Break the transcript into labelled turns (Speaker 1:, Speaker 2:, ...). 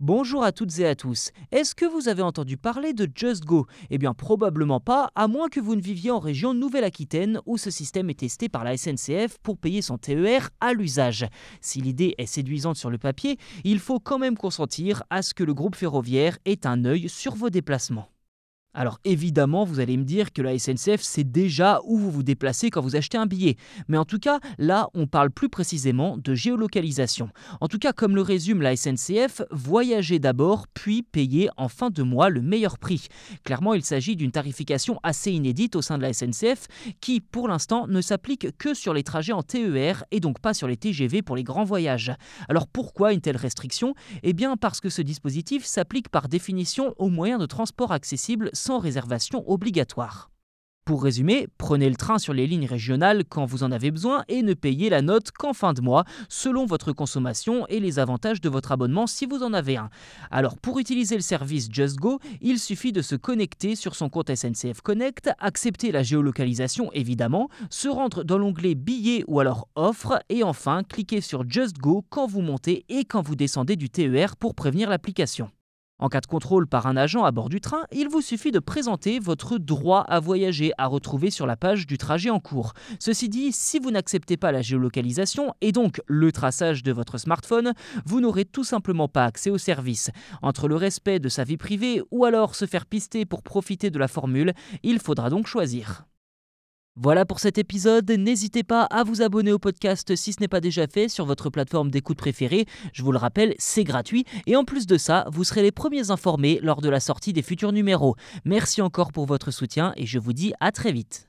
Speaker 1: Bonjour à toutes et à tous. Est-ce que vous avez entendu parler de Just Go? Eh bien probablement pas, à moins que vous ne viviez en région Nouvelle-Aquitaine où ce système est testé par la SNCF pour payer son TER à l'usage. Si l'idée est séduisante sur le papier, il faut quand même consentir à ce que le groupe ferroviaire ait un œil sur vos déplacements. Alors évidemment, vous allez me dire que la SNCF sait déjà où vous vous déplacez quand vous achetez un billet. Mais en tout cas, là, on parle plus précisément de géolocalisation. En tout cas, comme le résume la SNCF, voyagez d'abord, puis payez en fin de mois le meilleur prix. Clairement, il s'agit d'une tarification assez inédite au sein de la SNCF qui, pour l'instant, ne s'applique que sur les trajets en TER et donc pas sur les TGV pour les grands voyages. Alors pourquoi une telle restriction? Eh bien parce que ce dispositif s'applique par définition aux moyens de transport accessibles réservation obligatoire. Pour résumer, prenez le train sur les lignes régionales quand vous en avez besoin et ne payez la note qu'en fin de mois, selon votre consommation et les avantages de votre abonnement si vous en avez un. Alors pour utiliser le service Just Go, il suffit de se connecter sur son compte SNCF Connect, accepter la géolocalisation évidemment, se rendre dans l'onglet billets ou alors offres et enfin cliquer sur Just Go quand vous montez et quand vous descendez du TER pour prévenir l'application. En cas de contrôle par un agent à bord du train, il vous suffit de présenter votre droit à voyager à retrouver sur la page du trajet en cours. Ceci dit, si vous n'acceptez pas la géolocalisation et donc le traçage de votre smartphone, vous n'aurez tout simplement pas accès au service. Entre le respect de sa vie privée ou alors se faire pister pour profiter de la formule, il faudra donc choisir. Voilà pour cet épisode. N'hésitez pas à vous abonner au podcast si ce n'est pas déjà fait sur votre plateforme d'écoute préférée. Je vous le rappelle, c'est gratuit. Et en plus de ça, vous serez les premiers informés lors de la sortie des futurs numéros. Merci encore pour votre soutien et je vous dis à très vite.